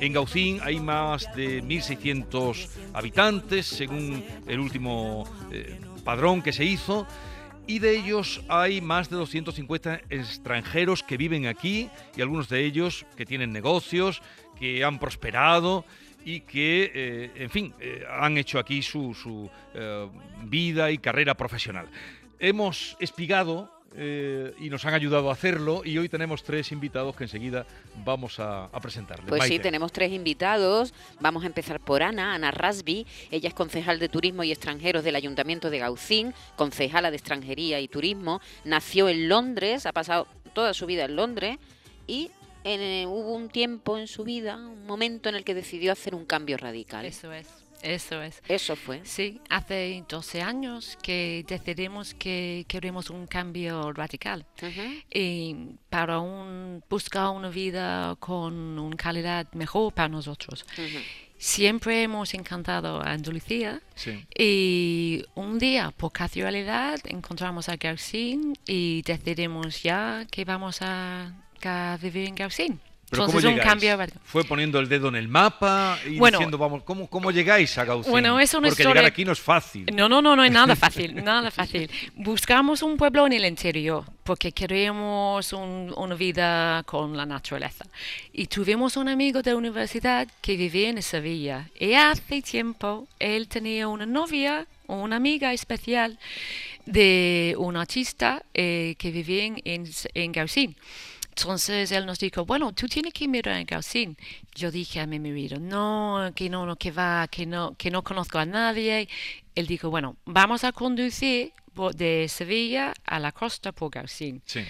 En Gaucín hay más de 1.600 habitantes, según el último eh, padrón que se hizo y de ellos hay más de 250 extranjeros que viven aquí y algunos de ellos que tienen negocios, que han prosperado y que, eh, en fin, eh, han hecho aquí su, eh, vida y carrera profesional. Hemos espigado eh, y nos han ayudado a hacerlo y hoy tenemos tres invitados que enseguida vamos a, a presentarles. Pues sí, tenemos tres invitados. Vamos a empezar por Ana, Ana Rasby. Ella es concejal de Turismo y Extranjeros del Ayuntamiento de Gaucín, concejala de Extranjería y Turismo. Nació en Londres, ha pasado toda su vida en Londres y en, eh, hubo un tiempo en su vida, un momento en el que decidió hacer un cambio radical. Eso es, eso es. Eso fue. Sí, hace 12 años que decidimos que queremos un cambio radical y para un, buscar una vida con una calidad mejor para nosotros. Siempre hemos encantado a Andalucía Sí. y un día, por casualidad, encontramos a Gaucín y decidimos ya que vamos a, a vivir en Gaucín. Pero Entonces, ¿cómo un llegáis? cambio radical. Fue poniendo el dedo en el mapa y Bueno, diciendo, vamos, ¿cómo, cómo llegáis a Gaucín? Bueno, es una Porque historia- llegar aquí no es fácil. No, no, no, no es nada fácil, nada fácil. Buscamos un pueblo en el interior porque queremos un- una vida con la naturaleza. Y tuvimos un amigo de la universidad que vivía en Sevilla. Y hace tiempo él tenía una novia, una amiga especial de un artista eh, que vivía en, en, en Gaucín. Entonces él nos dijo, bueno, tú tienes que mirar en Gaucín. Yo dije a mi marido, no, que no, no, que va, que no, que no conozco a nadie. Él dijo, bueno, vamos a conducir de Sevilla a la costa por Gaucín. Sí.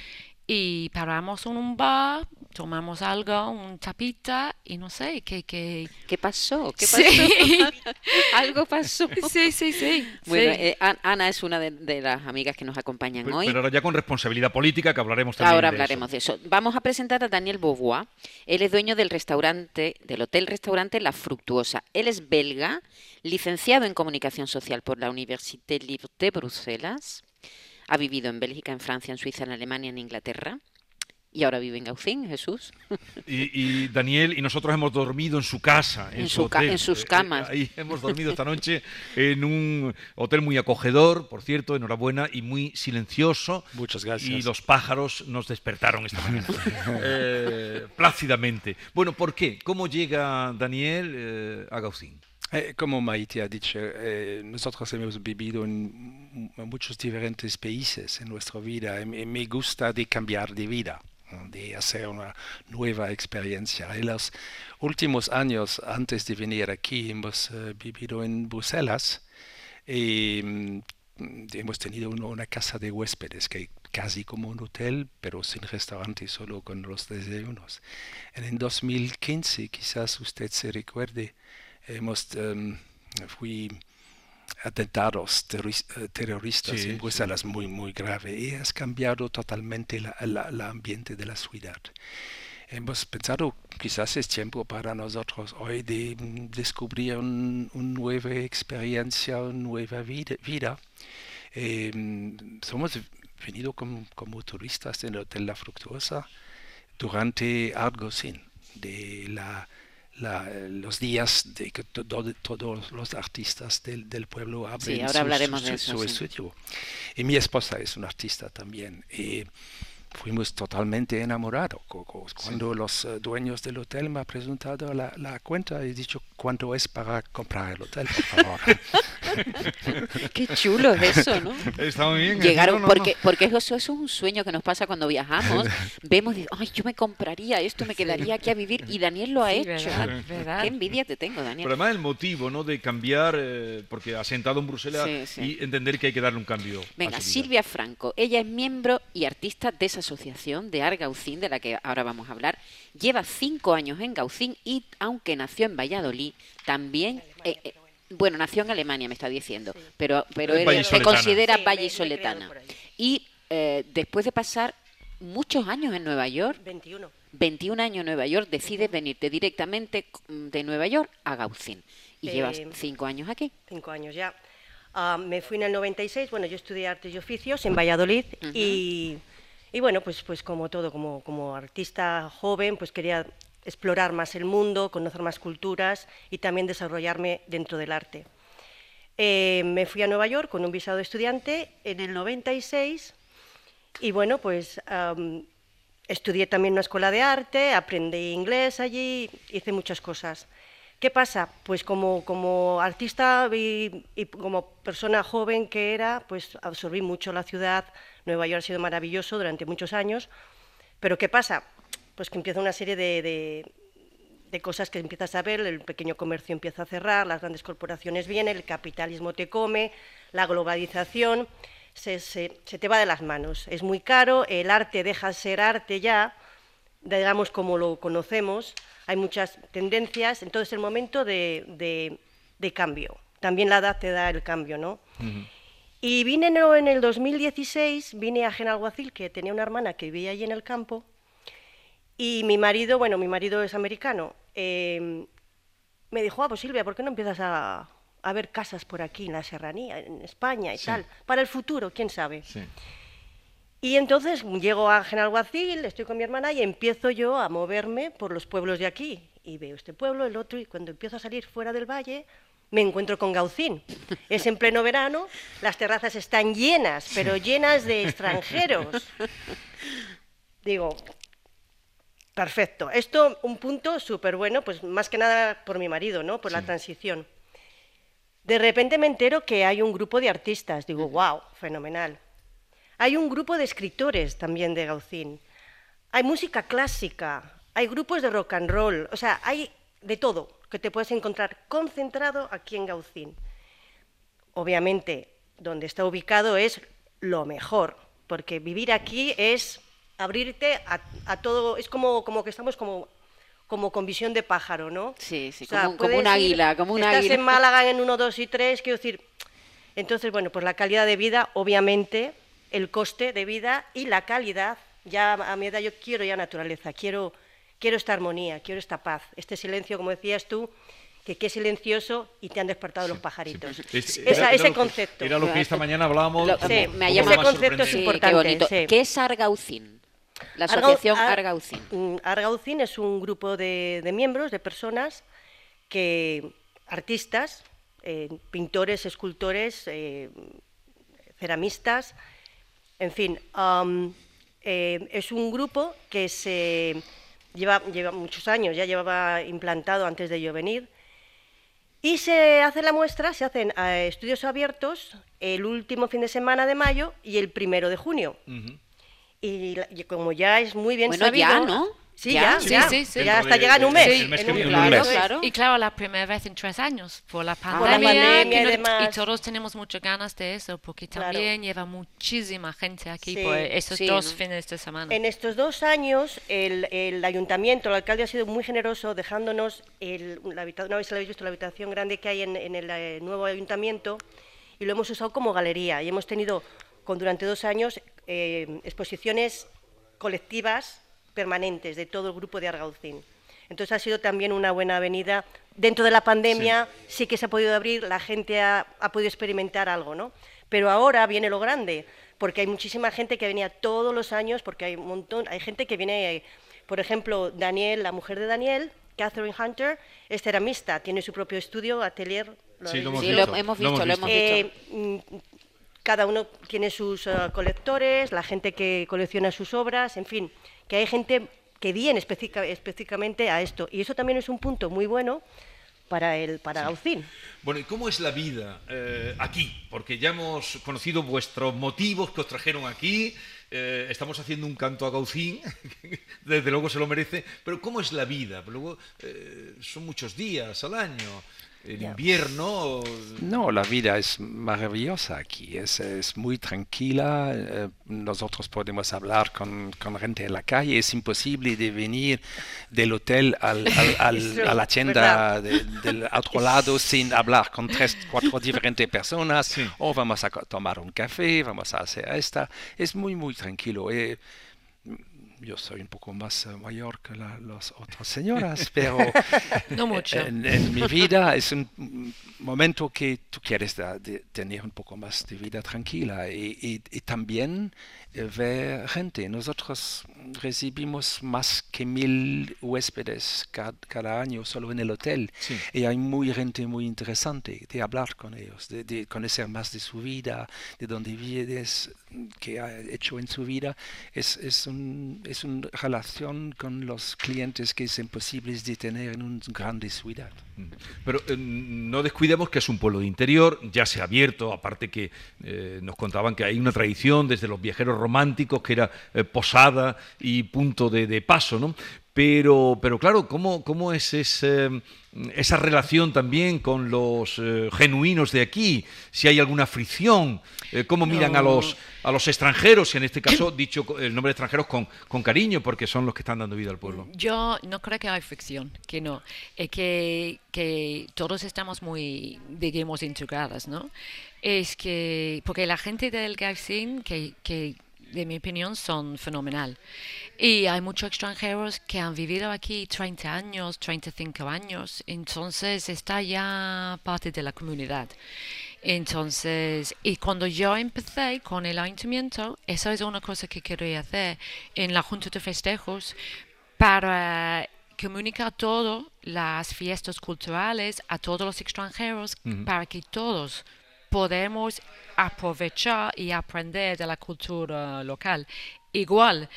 Y paramos en un bar, tomamos algo, un tapita y no sé, que... que... ¿Qué pasó? ¿Qué pasó? Sí. Algo pasó. sí, sí, sí. Bueno, sí. eh, An- Ana es una de, de las amigas que nos acompañan Pero hoy. pero ahora ya con responsabilidad política, que hablaremos también Ahora de eso. hablaremos de eso. Vamos a presentar a Daniel Beauvoir. Él es dueño del restaurante, del hotel-restaurante La Fructuosa. Él es belga, licenciado en comunicación social por la Université Libre de Bruselas. Ha vivido en Bélgica, en Francia, en Suiza, en Alemania, en Inglaterra. Y ahora vive en Gaucín, Jesús. Y, y Daniel y nosotros hemos dormido en su casa, en, En su su ca- hotel. en sus Eh, eh, camas. ahí hemos dormido esta noche en un hotel muy acogedor, por cierto, enhorabuena, y muy silencioso. Muchas gracias. Y los pájaros nos despertaron esta mañana, eh, plácidamente. Bueno, ¿por qué? ¿Cómo llega Daniel eh, a Gaucín? Eh, como Maite ha dicho, eh, nosotros hemos vivido en muchos diferentes países en nuestra vida y me- gusta de cambiar de vida. De hacer una nueva experiencia. En los últimos años, antes de venir aquí, hemos eh, vivido en Bruselas y mm, hemos tenido una, una casa de huéspedes que casi como un hotel, pero sin restaurante, solo con los desayunos. En 2015, quizás usted se recuerde, hemos em, fui atentados eh, terroristas Sí, en sí. Bruselas muy muy grave y has cambiado totalmente el ambiente de la ciudad. Hemos pensado quizás es tiempo para nosotros hoy de mm, descubrir un- una nueva experiencia, una nueva vida. vida. Eh, mm, somos venido como, como turistas en el Hotel La Fructuosa durante algo sin de la, la- los días de que to- to- todos los artistas del, del pueblo abren Sí, ahora su- hablaremos su- de su eso, sí. estudio. Y mi esposa es una artista también. Y fuimos totalmente enamorados. Cuando los eh, dueños del hotel me han presentado la, la cuenta, he dicho cuánto es para comprar el hotel, por favor. Qué chulo es eso, ¿no? Está muy bien. Llegaron, no, no, no. porque, porque eso, eso es un sueño que nos pasa cuando viajamos. Vemos, y, ay, yo me compraría esto, me quedaría aquí a vivir. Y Daniel lo ha Sí, hecho. verdad, verdad. Qué envidia te tengo, Pero Daniel. además el motivo, ¿no? De cambiar, eh, porque ha sentado en Bruselas Sí, sí. y entender que hay que darle un cambio. a Venga, su vida. Silvia Franco. Ella es miembro y artista de esa asociación de Argaucín, de la que ahora vamos a hablar. Lleva cinco años en Gaucín y, aunque nació en Valladolid, también... eh, eh, bueno, nació en Alemania, me está diciendo, pero, pero él se considera Sí, me- me vallisoletana. por ahí. Y eh, después de pasar muchos años en Nueva York, 21. 21 años en Nueva York, decides venirte directamente de Nueva York a Gaucín. Y Eh, llevas cinco años aquí. Cinco años ya. Ah, me fui en el 96, bueno, yo estudié artes y oficios en Valladolid y, y bueno, pues, pues como todo, como, como artista joven, pues quería explorar más el mundo, conocer más culturas y también desarrollarme dentro del arte. Eh, me fui a Nueva York con un visado de estudiante en el 96 y bueno, pues estudié también una escuela de arte, aprendí inglés allí, hice muchas cosas. ¿Qué pasa? Pues como, como artista y, y, como persona joven que era, pues absorbí mucho la ciudad. Nueva York ha sido maravilloso durante muchos años. Pero ¿qué pasa? Pues que empieza una serie de, de, cosas que empiezas a ver, el pequeño comercio empieza a cerrar, las grandes corporaciones vienen, el capitalismo te come, la globalización, se, se, se te va de las manos. Es muy caro, el arte deja de ser arte ya, digamos como lo conocemos, hay muchas tendencias, entonces el momento de, de, cambio. También la edad te da el cambio, ¿no? Y vine en el 2016, vine a Genalguacil, que tenía una hermana que vivía allí en el campo, y mi marido, bueno, mi marido es americano, em, me dijo, ah, pues Silvia, ¿por qué no empiezas a, a, ver casas por aquí, en la serranía, en España y tal? Para el futuro, quién sabe. Sí. Y entonces llego a Genalguacil, estoy con mi hermana y empiezo yo a moverme por los pueblos de aquí. Y veo este pueblo, el otro, y cuando empiezo a salir fuera del valle, me encuentro con Gaucín. Es en pleno verano, las terrazas están llenas, pero llenas de extranjeros. Digo, perfecto. Esto, un punto súper bueno, pues más que nada por mi marido, ¿no? Por la transición. De repente me entero que hay un grupo de artistas. Digo, wow, fenomenal. Hay un grupo de escritores también de Gaucín. Hay música clásica, hay grupos de rock and roll, o sea, hay de todo que te puedes encontrar concentrado aquí en Gaucín. Obviamente, donde está ubicado es lo mejor, porque vivir aquí es abrirte a, todo, es como, como que estamos como como con visión de pájaro, ¿no? Sí, sí, como, un águila, como un estás en Málaga en 1, 2 y 3, quiero decir... Entonces, bueno, pues la calidad de vida, obviamente, el coste de vida y la calidad. Ya a mi edad yo quiero ya naturaleza, quiero, quiero esta armonía, quiero esta paz, este silencio, como decías tú, que qué silencioso y te han despertado los pajaritos. ese concepto. Era lo que esta mañana hablábamos. sí, me ese concepto es importante. Qué, es Argaucín? La asociación Argaucín. Mm, Argaucín es un grupo de, miembros, de personas que, artistas, eh, pintores, escultores, eh, ceramistas, en fin, eh, es un grupo que se lleva, lleva muchos años, ya llevaba implantado antes de yo venir, y se hace la muestra, se hacen eh, estudios abiertos el último fin de semana de mayo y el primero de junio. Y, como ya es muy bien bueno, sabido... ya, ¿no? Sí, ya, ya, sí, sí, ya hasta llegar en un mes. claro, Y claro, la primera vez en tres años, por la pandemia, y, todos tenemos muchas ganas de eso, porque también lleva muchísima gente aquí por esos dos fines de semana. En estos dos años, el, el, ayuntamiento, el alcalde ha sido muy generoso dejándonos, el, la habitación, vez habéis visto la habitación grande que hay en, en el, eh, nuevo ayuntamiento, y lo hemos usado como galería, y hemos tenido con, durante dos años eh, exposiciones colectivas permanentes de todo el grupo de Argaucín. Entonces ha sido también una buena avenida. Dentro de la pandemia sí, que se ha podido abrir, la gente ha, podido experimentar algo, ¿no? Pero ahora viene lo grande, porque hay muchísima gente que venía todos los años, porque hay un montón, hay gente que viene, por ejemplo, Daniel, la mujer de Daniel, Catherine Hunter, es ceramista, tiene su propio estudio, atelier. sí, lo hemos, visto. lo hemos visto. Mm, cada uno tiene sus eh, colectores, la gente que colecciona sus obras, en fin que hay gente que viene específicamente a esto. Y eso también es un punto muy bueno para el para Gaucín. Bueno, ¿y cómo es la vida eh, aquí? Porque ya hemos conocido vuestros motivos que os trajeron aquí. Eh, estamos haciendo un canto a Gaucín, desde luego se lo merece. Pero ¿cómo es la vida? Luego eh, son muchos días al año el invierno. No, la vida es maravillosa aquí, es, es muy tranquila. Eh, nosotros podemos hablar con, con, gente en la calle. Es imposible de venir del hotel al, al, a la tienda del otro lado sin hablar con tres, cuatro diferentes personas. O vamos a tomar un café, vamos a hacer esta. Es muy, muy tranquilo. Eh, yo soy un poco más eh, mayor que las otras señoras, pero no mucho. En, mi vida es un momento que tú quieres tener un poco más de vida tranquila y, y, también eh, ver gente. Nosotros recibimos más que mil huéspedes cada, cada año solo en el hotel Sí. y hay muy gente muy interesante de hablar con ellos, de, de conocer más de su vida, de dónde vienes, qué ha hecho en su vida. Es, es, un, es una relación con los clientes que es imposible de tener en una grande ciudad. Pero eh, no descuidemos que es un pueblo de interior, ya se ha abierto, aparte que eh, nos contaban que hay una tradición desde los viajeros románticos que era eh, posada y punto de, de paso, ¿no? Pero, pero claro, ¿cómo, cómo es ese, esa relación también con los eh, genuinos de aquí? Si hay alguna fricción, eh, ¿cómo miran a los, a los extranjeros? Y en este caso, dicho el nombre de extranjeros con, con cariño, porque son los que están dando vida al pueblo. Yo no creo que hay fricción, que no. Es que, que todos estamos muy, digamos, integrados, ¿no? Es que, porque la gente del Gaucín, que, que de mi opinión son fenomenal. Y hay muchos extranjeros que han vivido aquí 30 años, 35 años, entonces está ya parte de la comunidad. Entonces, y cuando yo empecé con el ayuntamiento, eso es una cosa que quería hacer en la Junta de Festejos para comunicar todas las fiestas culturales a todos los extranjeros para que todos podemos aprovechar y aprender de la cultura local. Igual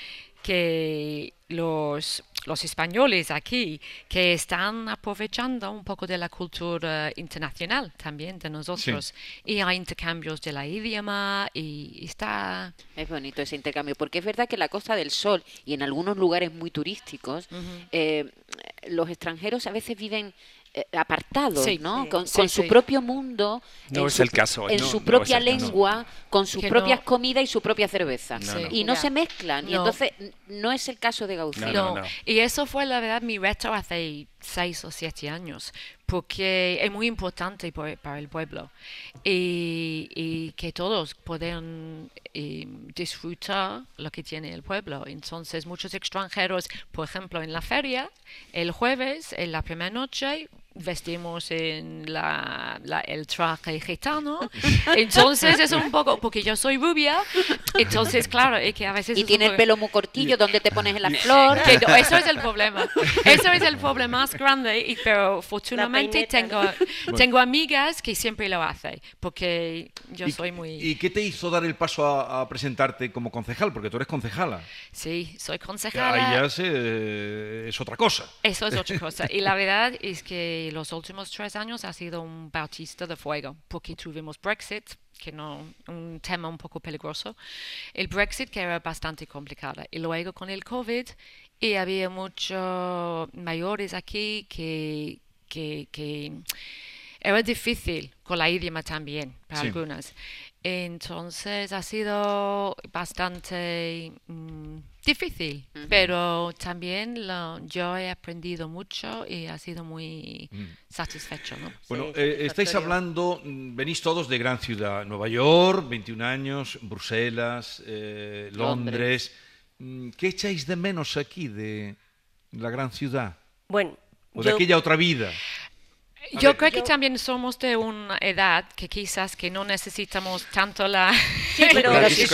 que los, los españoles aquí que están aprovechando un poco de la cultura internacional también de nosotros. Y hay intercambios de la idioma y está... Es bonito ese intercambio, porque es verdad que en la Costa del Sol y en algunos lugares muy turísticos, eh, los extranjeros a veces viven eh, apartados, Sí. ¿no? Sí. Con, Sí, con su propio mundo, No en es su, el caso, en no, su no propia lengua, con sus Que propias no- comidas y su propia cerveza. No, no. Y no Ya. se mezclan, y entonces no es el caso de Gaucín. No, No, no. y eso fue la verdad mi reto hace seis o siete años, porque es muy importante por- para el pueblo y, y que todos puedan eh, disfrutar lo que tiene el pueblo. Entonces muchos extranjeros, por ejemplo, en la feria, el jueves, en la primera noche, vestimos en la, la- el traje gitano. Entonces es un poco, porque yo soy rubia, entonces claro, es que a veces... Y tiene el pelo muy cortillo, donde te pones la flor. que no, eso es el problema. Eso es el problema más grande, y, pero afortunadamente tengo, tengo amigas que siempre lo hacen, porque yo ¿Y- soy muy... ¿Y qué te hizo dar el paso a, a presentarte como concejal? Porque tú eres concejala. sí, soy Ahí concejala. ya se- es otra cosa. Eso es otra cosa. Y la verdad es que los últimos tres años ha sido un bautista de fuego, porque tuvimos Brexit, que no, un tema un poco peligroso. El Brexit que era bastante complicado. Y luego con el COVID, y había muchos mayores aquí que, que, que era difícil con la idioma también para Sí. algunas. Entonces ha sido bastante mm, difícil, pero también lo- yo he aprendido mucho y ha sido muy satisfecho. ¿no? Bueno, Sí, eh, estáis hablando, mm, venís todos de gran ciudad, Nueva York, 21 años, Bruselas, eh, Londres. Mm, ¿Qué echáis de menos aquí de la gran ciudad? Bueno, ¿O de yo- aquella otra vida? Yo ver. creo que también somos de una edad que quizás que no necesitamos tanto la... Sí, pero, soy-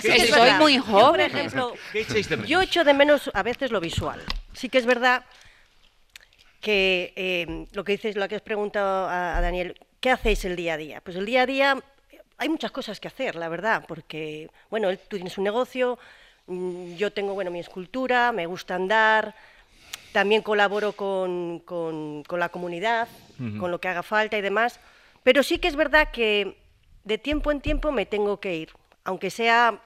que muy Yo, por joven. ejemplo, ¿Qué echáis de menos? yo echo de menos a veces lo visual. Sí que es verdad que eh, lo que dices, lo que has preguntado a, a Daniel, ¿qué hacéis el día a día? Pues el día a día hay muchas cosas que hacer, la verdad, porque, bueno, tú tienes un negocio, mm, yo tengo, bueno, mi escultura, me gusta andar, también colaboro con, con- con la comunidad, con lo que haga falta y demás, pero sí que es verdad que de tiempo en tiempo me tengo que ir, aunque sea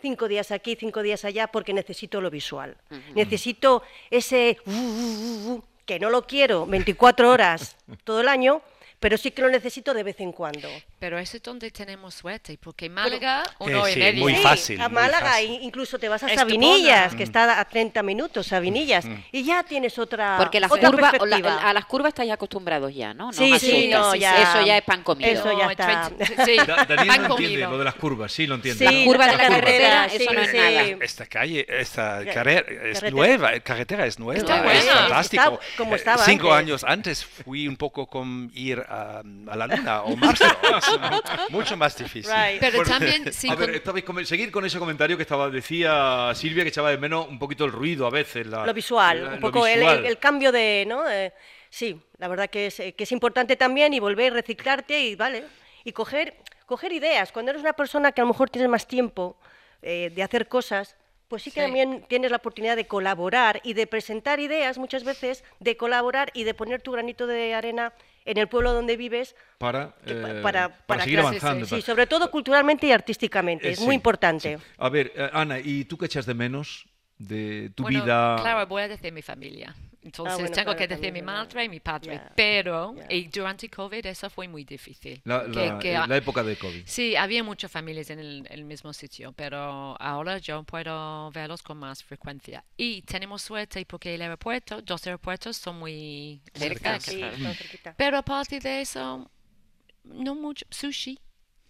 cinco días aquí, cinco días allá, porque necesito lo visual. Necesito ese uh, uh, uh, uh, que no lo quiero 24 horas todo el año, pero sí que lo necesito de vez en cuando. Pero eso es donde tenemos suerte, porque Málaga, uno Eh, sí, medio. muy Sí, fácil, a muy Málaga, fácil. incluso te vas a Estupenda. Sabinillas, que está a 30 minutos, Sabinillas, y ya tienes otra, Porque las otra curvas, o la- perspectiva. a las curvas estáis acostumbrados ya, ¿no? No Sí, sí, no, ya- Eso ya es pan comido. Eso ya está. 20 sí, Da- Daniel pan no entiende comido. lo de las curvas, sí lo entiende. Sí, curva de la curva. carretera, eso sí, no es sí. nada. Esta calle, esta Ca- carrera es carretera. nueva, carretera es nueva, es fantástico. Como Eh, estaba Cinco antes. años antes fui un poco con ir a, a la luna o Marte. mucho más difícil. Right. Pero Bueno, también, sí, a ver, con- come- seguir con ese comentario que estaba decía Silvia que echaba de menos un poquito el ruido a veces. la- lo visual, la- un poco el, visual. el- el cambio de, ¿no? Eh, sí, la verdad que es, eh, que es importante también y volver, reciclarte y, vale, y coger, coger ideas. Cuando eres una persona que a lo mejor tienes más tiempo eh, de hacer cosas, pues sí que Sí. también tienes la oportunidad de colaborar y de presentar ideas muchas veces, de colaborar y de poner tu granito de arena en el pueblo donde vives para, eh, para, para seguir que- avanzando. Sí, para- sobre todo culturalmente y artísticamente, Eh, es sí, muy importante. sí. A ver, eh, Ana, ¿y tú qué echas de menos de tu Bueno, vida? Claro, voy a decir mi familia. Entonces bueno, tengo claro, que decir mi madre y mi padre. Ya, Pero ya. y durante COVID eso fue muy difícil. La, que- la- que eh, la época de COVID. Sí, había muchas familias en el, el mismo sitio, pero ahora yo puedo verlos con más frecuencia. Y tenemos suerte porque el aeropuerto, dos aeropuertos son muy Cerca, cerca. Sí. Pero aparte de eso, no mucho sushi.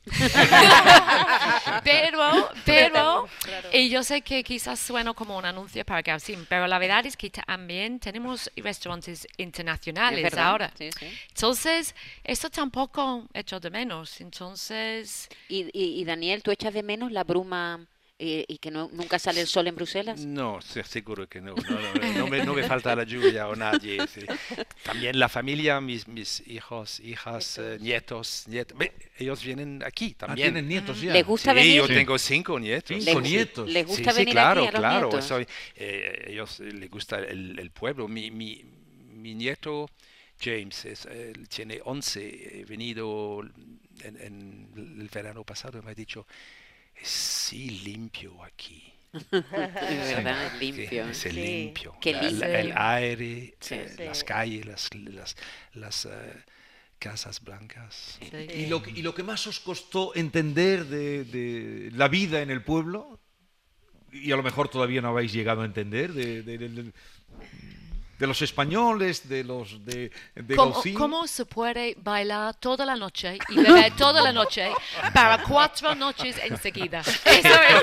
pero, pero, y yo sé que quizás suena como un anuncio para Gausim, pero la verdad es que también tenemos restaurantes Es internacionales ahora. sí, sí. Entonces, eso tampoco echo de menos. Entonces, Y, y- y, Daniel, ¿tú echas de menos la bruma eh, y que no, nunca sale el sol en Bruselas? No, se- seguro que no. No, no, no me, no me falta la lluvia o nadie. sí. También la familia, mis, mis hijos, hijas, eh, nietos, nietos. ve, Ellos vienen aquí Ah, también. tienen nietos ya. ¿Les gusta sí, venir? yo Sí. tengo cinco nietos. Cinco ¿Les- nietos. ¿Les gusta sí, venir claro, aquí a los claro. nietos? soy- eh, ellos eh, les gusta el, el pueblo. Mi, mi, mi nieto James es, eh, tiene 11, he venido en, en el verano pasado y me ha dicho, sí limpio aquí. Es verdad, limpio. Es Sí. limpio. Qué La- la- limpio. el aire, Sí. eh, Sí. las calles, las, las, las, eh, casas blancas. ¿Y lo, que- y lo que más os costó entender de, de la vida en el pueblo, y a lo mejor todavía no habéis llegado a entender, de, de- de- los españoles, de los de, de ¿cómo, cómo se puede bailar toda la noche y beber toda la noche para cuatro noches enseguida? Eso es.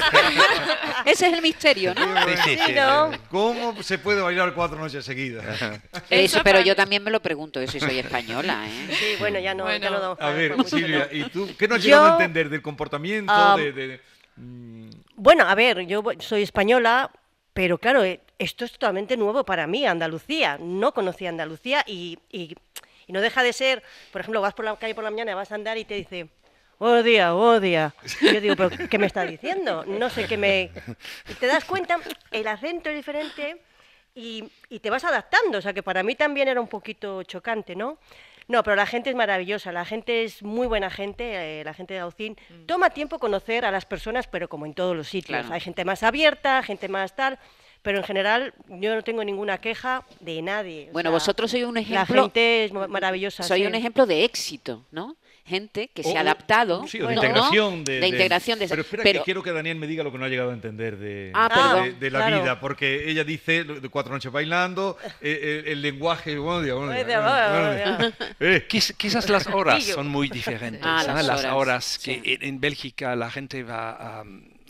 Ese es el misterio, ¿no? Sí, sí, ¿no? ¿Cómo se puede bailar cuatro noches seguidas? Eso, pero yo también me lo pregunto, eso y soy española, ¿eh? Sí, bueno, ya no, ya Bueno, no damos A ver, Silvia. ¿y tú qué no has Yo, llegado a entender del comportamiento? ah, de, de- mm, Bueno, a ver, yo soy española, pero claro, eh, esto es totalmente nuevo para mí, Andalucía. No conocía Andalucía y, no deja de ser, por ejemplo, vas por la calle por la mañana, vas a andar y te dice, oh día, oh día. Y Yo digo, pero ¿qué me está diciendo? No sé qué me... Y te das cuenta, el acento es diferente y te vas adaptando, o sea que para mí también era un poquito chocante, ¿no? No, pero la gente es maravillosa, la gente es muy buena gente, eh, la gente de Gaucín. Toma tiempo conocer a las personas, pero como en todos los sitios. Claro. Hay gente más abierta, gente más tal, pero en general yo no tengo ninguna queja de nadie. o Bueno, sea, vosotros sois un La ejemplo, gente es ma- maravillosa. soy sí. un ejemplo de éxito, ¿no? Gente que se ha adaptado. Sí, o de ¿no? integración. De, De integración de- pero espera, pero- que quiero que Daniel me diga lo que no ha llegado a entender de, Ah, de- perdón. de la Claro. vida, porque ella dice de cuatro noches bailando, eh, eh, el lenguaje, días. Eh, Quiz- quizás las horas son muy diferentes. Ah, las las horas, horas, que sí. en, en Bélgica la gente va a,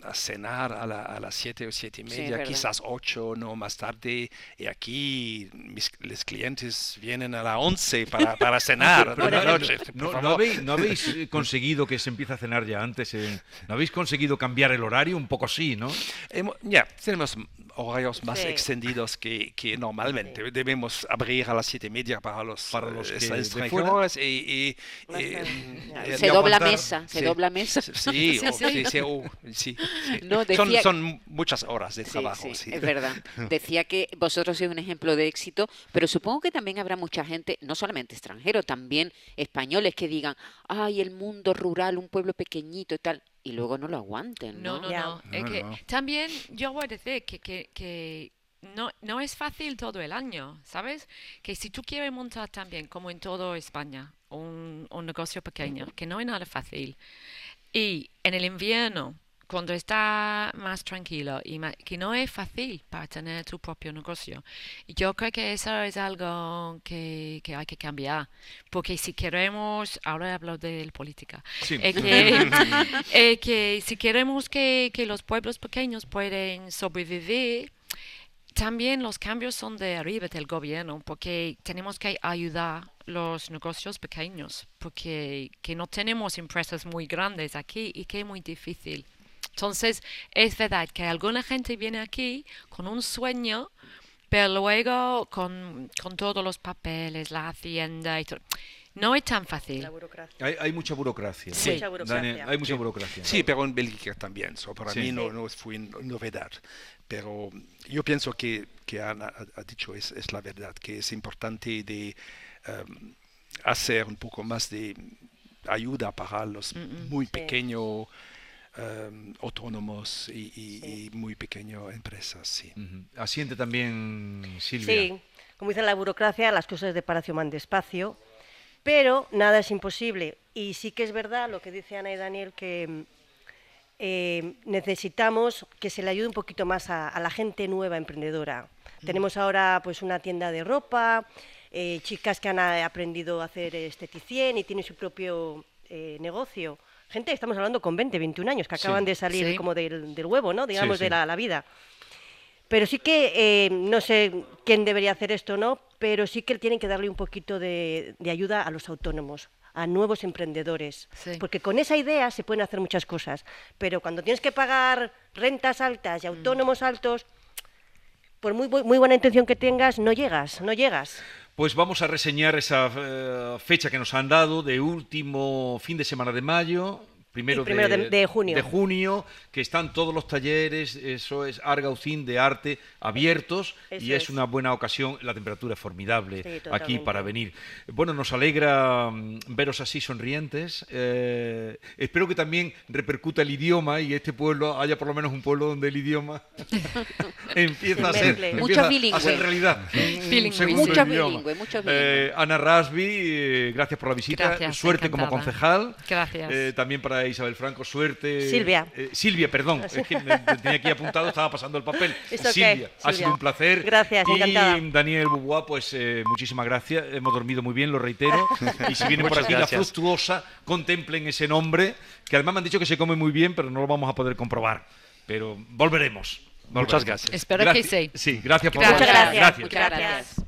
a cenar a, la- a las 7 o 7 y Sí, media, verdad. quizás 8, no más tarde. Y aquí mis los clientes vienen a las 11 para, para cenar. pero no, noche, no- no habéis, no habéis, eh, conseguido que se empiece a cenar ya antes? eh? ¿No habéis conseguido cambiar el horario? Un poco sí, ¿no? Hemo- Ya, tenemos horarios más Sí. extendidos que, que normalmente. Debemos abrir a las siete y media para los, Para los eh, que extranjeros y, y- y, ya. eh, Se y dobla aguantar. mesa, se Sí. dobla mesa. Sí, Sí, o- sí. sí, sí, o- sí, sí. No, son, decía- son muchas horas de Sí, trabajo. sí, sí. es verdad. Decía que vosotros sois un ejemplo de éxito, pero supongo que también habrá mucha gente, no solamente extranjeros, también españoles que digan, ay, el mundo rural, un pueblo pequeñito y tal, y luego no lo aguanten, ¿no? No, no. Es que. También yo voy a decir que, que, que no, no es fácil todo el año, ¿sabes? Que si tú quieres montar también, como en toda España, un, un negocio pequeño, que no es nada fácil, y en el invierno, cuando está más tranquilo, y ma- que no es fácil para tener tu propio negocio. Y yo creo que eso es algo que, que hay que cambiar, porque si queremos, ahora hablo de política, Sí. eh, que, eh, que si queremos que, que los pueblos pequeños pueden sobrevivir, también los cambios son de arriba del gobierno, porque tenemos que ayudar los negocios pequeños, porque que no tenemos empresas muy grandes aquí y que es muy difícil. Entonces, es verdad que alguna gente viene aquí con un sueño, pero luego con, con todos los papeles, la hacienda y todo. No es tan fácil. La burocracia. Hay, hay mucha burocracia. Sí. Mucha burocracia. Daniel, hay mucha burocracia. Sí, pero en Bélgica también. So, para Sí. mí no, no fue no- novedad. Pero yo pienso que, que Ana ha, ha dicho es, es la verdad, que es importante de em, hacer un poco más de ayuda para los muy Sí. Em, autónomos y, y- y muy pequeñas empresas. Sí. Asiente también Silvia. Sí, como dice la burocracia, las cosas de palacio van despacio, pero nada es imposible. Y sí que es verdad lo que dice Ana y Daniel, que mm, eh, necesitamos que se le ayude un poquito más a, a la gente nueva emprendedora. Tenemos ahora pues una tienda de ropa, eh, chicas que han aprendido a hacer esteticien y tienen su propio eh, negocio. Gente, estamos hablando con 20, 21 años, que Sí. acaban de salir Sí. como del, del huevo, ¿no? Digamos, sí. de la, la vida. Pero sí que, eh, no sé quién debería hacer esto o no, pero sí que tienen que darle un poquito de, de ayuda a los autónomos, a nuevos emprendedores. Sí. Porque con esa idea se pueden hacer muchas cosas. Pero cuando tienes que pagar rentas altas y autónomos altos, por muy, muy buena intención que tengas, no llegas, no llegas. Pues vamos a reseñar esa eh, fecha que nos han dado de último fin de semana de mayo. Primero, Y primero de- de junio. de junio, que están todos los talleres, eso es Argaucín de arte abiertos y Eso es, es. una buena ocasión, la temperatura es formidable Sí, aquí para venir. Bueno, nos alegra mm, veros así sonrientes. eh, espero que también repercuta el idioma y este pueblo haya por lo menos un pueblo donde el idioma empieza a ser. Mucho empieza a bilingüe. ser realidad. Un Bilingüe, Mucho bilingüe, mucho Eh, Ana Rasby, eh, Gracias, por la visita. Gracias, suerte como concejal. Gracias. Eh, también para Isabel Franco, suerte. Silvia. Eh, Silvia, perdón. Es que me- me tenía aquí apuntado, estaba pasando el papel. Silvia, ha sido un placer. Gracias, y encantada. Daniel Bubuá, pues eh, muchísimas gracias. Hemos dormido muy bien, lo reitero. Y si vienen por aquí la fructuosa, contemplen ese nombre, que además me han dicho que se come muy bien, pero no lo vamos a poder comprobar. Pero volveremos. Muchas gracias. Espero que Gracias- sí. Sí, gracias por Gracias. Muchas gracias. Gracias. Muchas gracias.